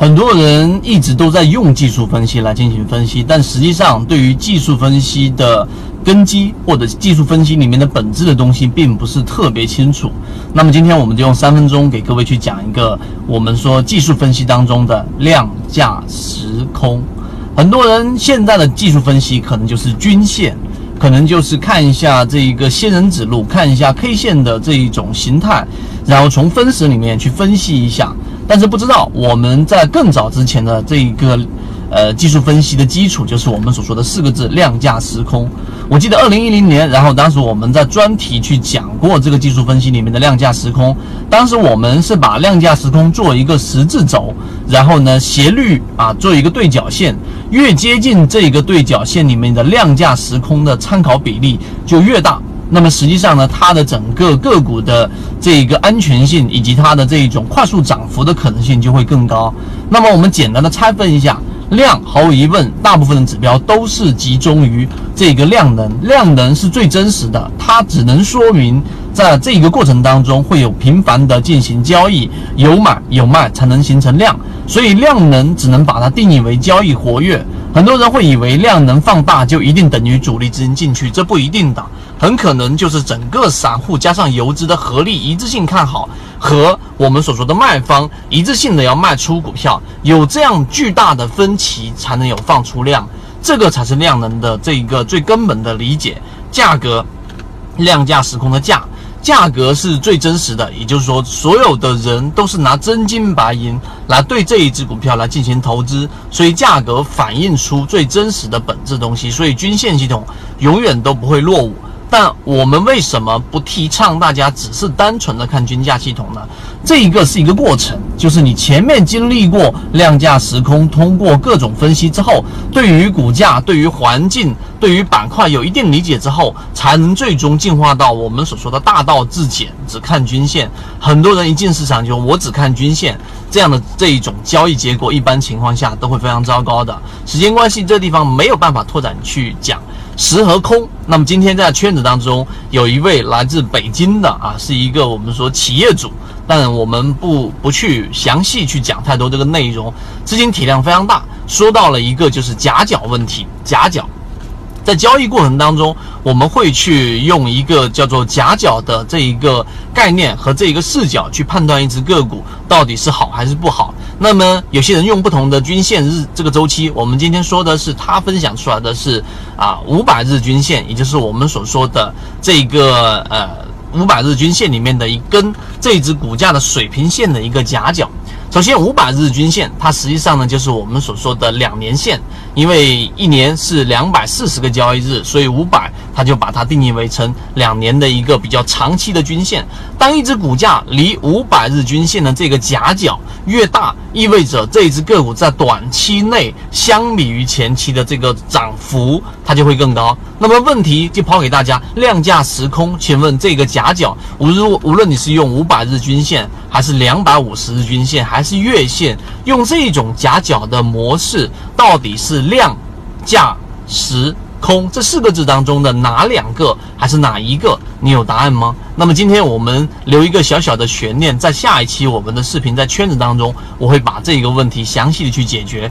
很多人一直都在用技术分析来进行分析，但实际上对于技术分析的根基或者技术分析里面的本质的东西，并不是特别清楚。那么今天我们就用三分钟给各位去讲一个我们说技术分析当中的量价时空。很多人现在的技术分析可能就是均线，可能就是看一下这一个仙人指路，看一下 K 线的这一种形态，然后从分时里面去分析一下。但是不知道我们在更早之前的这一个呃技术分析的基础，就是我们所说的四个字量价时空。我记得二零一零年，然后当时我们在专题去讲过这个技术分析里面的量价时空。当时我们是把量价时空做一个十字轴，然后呢斜率啊做一个对角线，越接近这个对角线里面的量价时空的参考比例就越大。那么实际上呢，它的整个个股的这个安全性以及它的这一种快速涨幅的可能性就会更高。那么我们简单的拆分一下，量毫无疑问，大部分的指标都是集中于这个量能，量能是最真实的，它只能说明在这个过程当中会有频繁的进行交易，有买有卖才能形成量，所以量能只能把它定义为交易活跃。很多人会以为量能放大就一定等于主力资金进去，这不一定的，很可能就是整个散户加上游资的合力一致性看好，和我们所说的卖方一致性的要卖出股票，有这样巨大的分歧才能有放出量，这个才是量能的这一个最根本的理解。价格，量价时空的价。价格是最真实的，也就是说，所有的人都是拿真金白银来对这一只股票来进行投资，所以价格反映出最真实的本质东西，所以均线系统永远都不会落伍。但我们为什么不提倡大家只是单纯的看均价系统呢？这一个是一个过程，就是你前面经历过量价时空，通过各种分析之后，对于股价、对于环境、对于板块有一定理解之后，才能最终进化到我们所说的大道至简，只看均线。很多人一进市场就我只看均线，这样的这一种交易结果，一般情况下都会非常糟糕的。时间关系，这地方没有办法拓展去讲。实和空，那么今天在圈子当中有一位来自北京的啊，是一个我们说企业主，但我们不不去详细去讲太多这个内容，资金体量非常大，说到了一个就是夹角问题，夹角。在交易过程当中，我们会去用一个叫做夹角的这一个概念和这一个视角去判断一只个股到底是好还是不好。那么有些人用不同的均线日这个周期，我们今天说的是他分享出来的是啊五百日均线，也就是我们所说的这个呃五百日均线里面的一根这只股价的水平线的一个夹角。首先，五百日均线，它实际上呢就是我们所说的两年线，因为一年是两百四十个交易日，所以五百它就把它定义为成两年的一个比较长期的均线。当一只股价离五百日均线的这个夹角越大，意味着这一只个股在短期内相比于前期的这个涨幅，它就会更高。那么问题就抛给大家，量价时空，请问这个夹角，无论无论你是用五百日均线，还是两百五十日均线，还是月线，用这种夹角的模式，到底是量、价、时、空这四个字当中的哪两个，还是哪一个？你有答案吗？那么今天我们留一个小小的悬念，在下一期我们的视频在圈子当中，我会把这个问题详细的去解决。